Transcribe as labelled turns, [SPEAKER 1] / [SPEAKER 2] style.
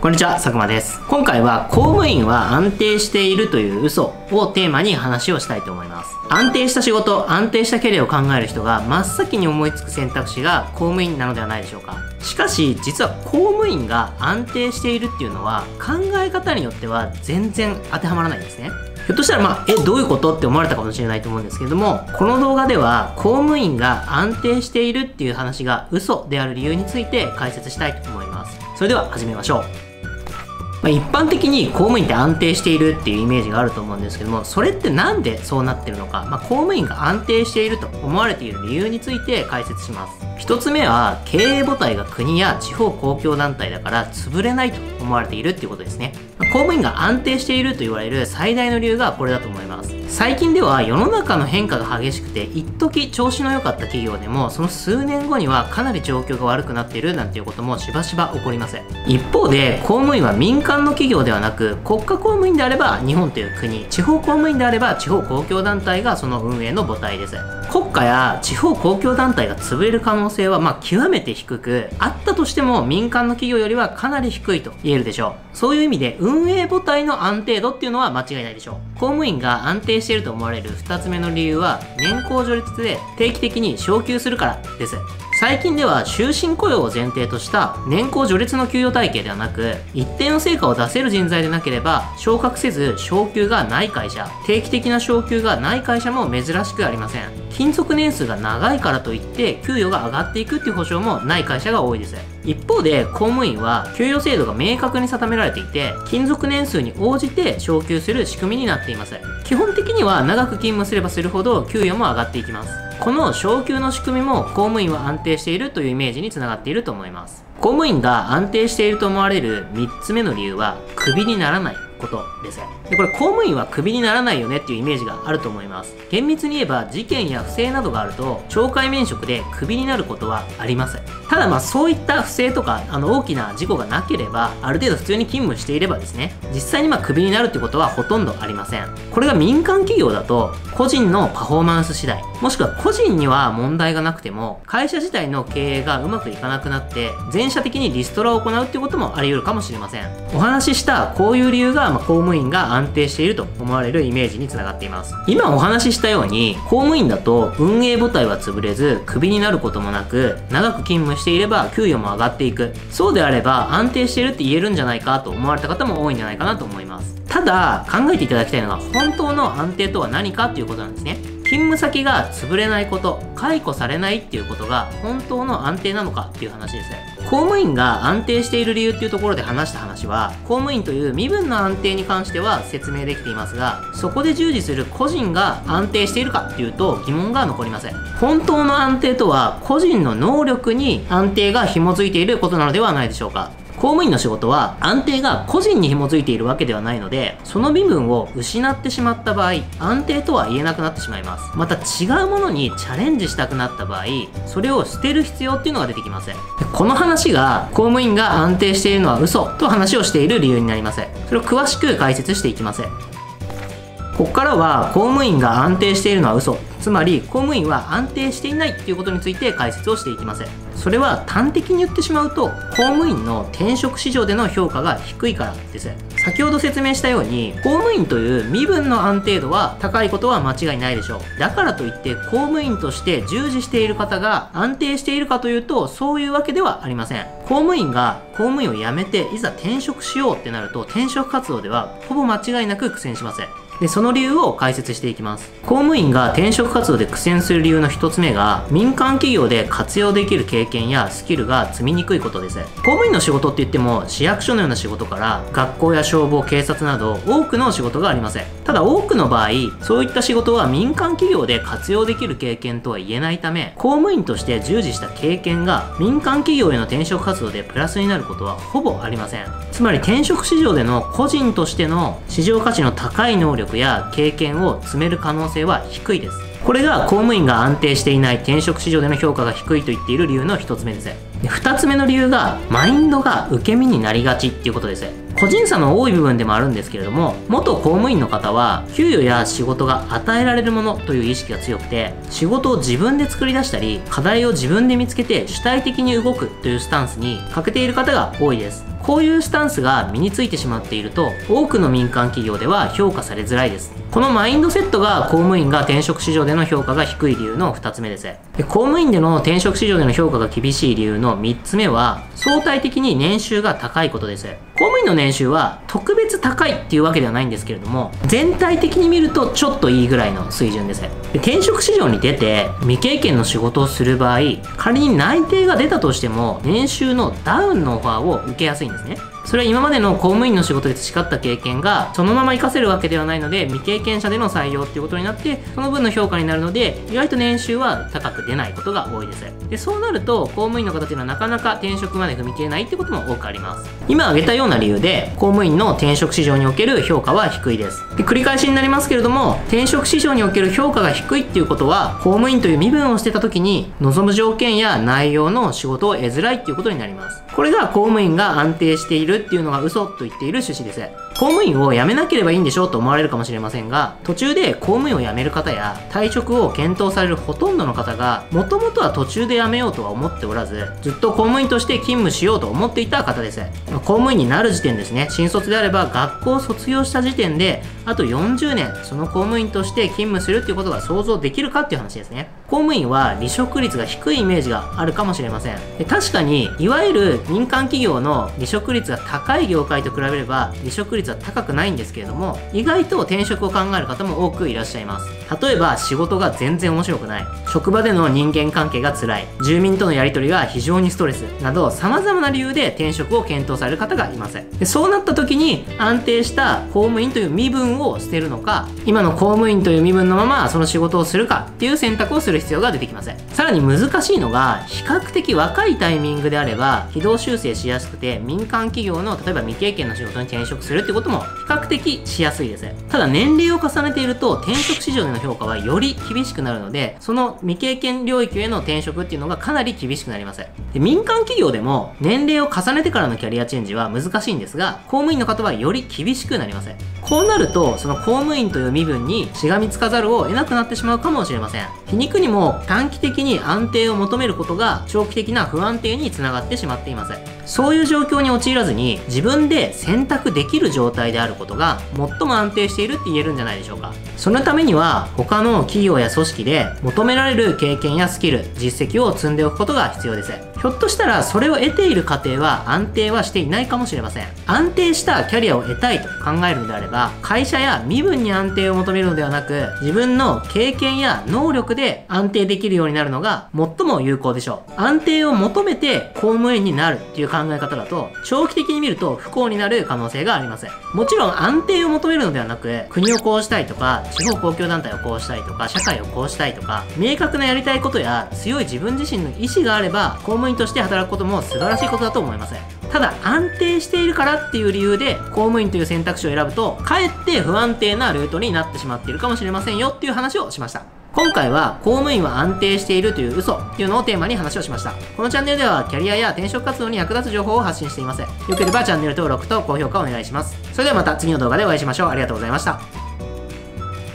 [SPEAKER 1] こんにちは、佐久間です。今回は公務員は安定しているという嘘をテーマに話をしたいと思います。安定した仕事、安定したキャリアを考える人が真っ先に思いつく選択肢が公務員なのではないでしょうか。しかし、実は公務員が安定しているっていうのは考え方によっては全然当てはまらないんですね。ひょっとしたら、まあ、え、どういうことって思われたかもしれないと思うんですけれども、この動画では公務員が安定しているっていう話が嘘である理由について解説したいと思います。それでは始めましょう。まあ、一般的に公務員って安定しているっていうイメージがあると思うんですけどもそれってなんでそうなってるのか、まあ、公務員が安定していると思われている理由について解説します。一つ目は経営母体が国や地方公共団体だから潰れないと思われているっていうことですね。公務員が安定していると言われる最大の理由がこれだと思います。最近では世の中の変化が激しくて一時調子の良かった企業でもその数年後にはかなり状況が悪くなっているなんていうこともしばしば起こります。一方で公務員は民間の企業ではなく国家公務員であれば日本という国地方公務員であれば地方公共団体がその運営の母体です。国家や地方公共団体が潰れる可能性はま極めて低くあったとしても民間の企業よりはかなり低いと言えるでしょう。そういう意味で運営母体の安定度っていうのは間違いないでしょう。公務員が安定していると思われる2つ目の理由は年功序列で定期的に昇給するからです。最近では終身雇用を前提とした年功序列の給与体系ではなく一定の成果を出せる人材でなければ昇格せず昇給がない会社定期的な昇給がない会社も珍しくありません。勤続年数が長いからといって給与が上がっていくっていう保証もない会社が多いです。一方で公務員は給与制度が明確に定められていて勤続年数に応じて昇給する仕組みになっています。基本的には長く勤務すればするほど給与も上がっていきます。この昇給の仕組みも公務員は安定しているというイメージにつながっていると思います。公務員が安定していると思われる3つ目の理由はクビにならない。ことです。でこれ公務員はクビにならないよねっていうイメージがあると思います。厳密に言えば事件や不正などがあると懲戒免職でクビになることはありません。ただまあそういった不正とかあの大きな事故がなければある程度普通に勤務していればですね実際にまあクビになるってことはほとんどありません。これが民間企業だと個人のパフォーマンス次第もしくは個人には問題がなくても会社自体の経営がうまくいかなくなって全社的にリストラを行うっていうこともあり得るかもしれません。お話ししたこういう理由が、ま、公務員が安定していると思われるイメージにつながっています。今お話ししたように公務員だと運営母体は潰れずクビになることもなく長く勤務していれば給与も上がっていく。そうであれば安定してるって言えるんじゃないかと思われた方も多いんじゃないかなと思います。ただ考えていただきたいのが本当の安定とは何かっていうことなんですね。勤務先が潰れないこと解雇されないっていうことが本当の安定なのかっていう話ですね。公務員が安定している理由っていうところで話した話は公務員という身分の安定に関しては説明できていますがそこで従事する個人が安定しているかっていうと疑問が残りません。本当の安定とは個人の能力に安定が紐づいていることなのではないでしょうか。公務員の仕事は安定が個人に紐づいているわけではないのでその身分を失ってしまった場合安定とは言えなくなってしまいます。また違うものにチャレンジしたくなった場合それを捨てる必要っていうのが出てきますこの話が公務員が安定しているのは嘘と話をしている理由になりますそれを詳しく解説していきますここからは公務員が安定しているのは嘘。つまり公務員は安定していないということについて解説をしていきますそれは端的に言ってしまうと公務員の転職市場での評価が低いからです。先ほど説明したように公務員という身分の安定度は高いことは間違いないでしょう。だからといって公務員として従事している方が安定しているかというとそういうわけではありません。公務員が公務員を辞めていざ転職しようってなると転職活動ではほぼ間違いなく苦戦します。でその理由を解説していきます。公務員が転職活動で苦戦する理由の一つ目が民間企業で活用できる経験やスキルが積みにくいことです。公務員の仕事って言っても市役所のような仕事から学校や消防警察など多くの仕事がありません。ただ多くの場合そういった仕事は民間企業で活用できる経験とは言えないため公務員として従事した経験が民間企業への転職活動でプラスになることはほぼありません。つまり転職市場での個人としての市場価値の高い能力や経験を積める可能性は低いです。これが公務員が安定していない転職市場での評価が低いと言っている理由の一つ目です。で2つ目の理由がマインドが受け身になりがちっていうことです。個人差の多い部分でもあるんですけれども元公務員の方は給与や仕事が与えられるものという意識が強くて仕事を自分で作り出したり課題を自分で見つけて主体的に動くというスタンスに欠けている方が多いです。こういうスタンスが身についてしまっていると多くの民間企業では評価されづらいです。このマインドセットが公務員が転職市場での評価が低い理由の2つ目です。公務員での転職市場での評価が厳しい理由の3つ目は相対的に年収が高いことです。公務員の年収は特別高いっていうわけではないんですけれども全体的に見るとちょっといいぐらいの水準です。転職市場に出て未経験の仕事をする場合仮に内定が出たとしても年収のダウンのオファーを受けやすいんですね。それは今までの公務員の仕事で培った経験がそのまま活かせるわけではないので未経験者での採用っていうことになってその分の評価になるので意外と年収は高く出ないことが多いです。でそうなると公務員の方っていうのはなかなか転職まで踏み切れないってことも多くあります。今挙げたような理由で公務員の転職市場における評価は低いです。で繰り返しになりますけれども転職市場における評価が低いっていうことは公務員という身分をしてた時に望む条件や内容の仕事を得づらいっていうことになります。これが公務員が安定しているっていうのが嘘と言っている趣旨です。公務員を辞めなければいいんでしょうと思われるかもしれませんが途中で公務員を辞める方や退職を検討されるほとんどの方がもともとは途中で辞めようとは思っておらずずっと公務員として勤務しようと思っていた方です。公務員になる時点ですね。新卒であれば学校を卒業した時点であと40年その公務員として勤務するっていうことが想像できるかっていう話ですね。公務員は離職率が低いイメージがあるかもしれません。確かにいわゆる民間企業の離職率が高い業界と比べれば離職率は高くないんですけれども意外と転職を考える方も多くいらっしゃいます。例えば仕事が全然面白くない。職場での人間関係が辛い。住民とのやり取りが非常にストレス。など様々な理由で転職を検討される方がいますでそうなった時に安定した公務員という身分を捨てるのか今の公務員という身分のままその仕事をするかっていう選択をする必要が出てきますさらに難しいのが比較的若いタイミングであれば軌道修正しやすくて民間企業の例えば未経験の仕事に転職するってことことも比較的しやすいです。ただ年齢を重ねていると転職市場での評価はより厳しくなるのでその未経験領域への転職っていうのがかなり厳しくなります。で民間企業でも年齢を重ねてからのキャリアチェンジは難しいんですが公務員の方はより厳しくなります。こうなるとその公務員という身分にしがみつかざるを得なくなってしまうかもしれません。皮肉にも短期的に安定を求めることが長期的な不安定につながってしまっています。そういう状況に陥らずに自分で選択できる状態であることが最も安定しているって言えるんじゃないでしょうか。そのためには他の企業や組織で求められる経験やスキル実績を積んでおくことが必要です。ひょっとしたらそれを得ている過程は安定はしていないかもしれません。安定したキャリアを得たいと考えるのであれば会社や身分に安定を求めるのではなく自分の経験や能力で安定できるようになるのが最も有効でしょう。安定を求めて公務員になるっていう考え方だと長期的に見ると不幸になる可能性がありますもちろん安定を求めるのではなく国をこうしたいとか地方公共団体をこうしたいとか社会をこうしたいとか明確なやりたいことや強い自分自身の意思があれば公員として働くことも素晴らしいことだと思いますただ安定しているからっていう理由で公務員という選択肢を選ぶとかえって不安定なルートになってしまっているかもしれませんよっていう話をしました。今回は公務員は安定しているという嘘っていうのをテーマに話をしました。このチャンネルではキャリアや転職活動に役立つ情報を発信していますよければチャンネル登録と高評価お願いします。それではまた次の動画でお会いしましょう。ありがとうございました。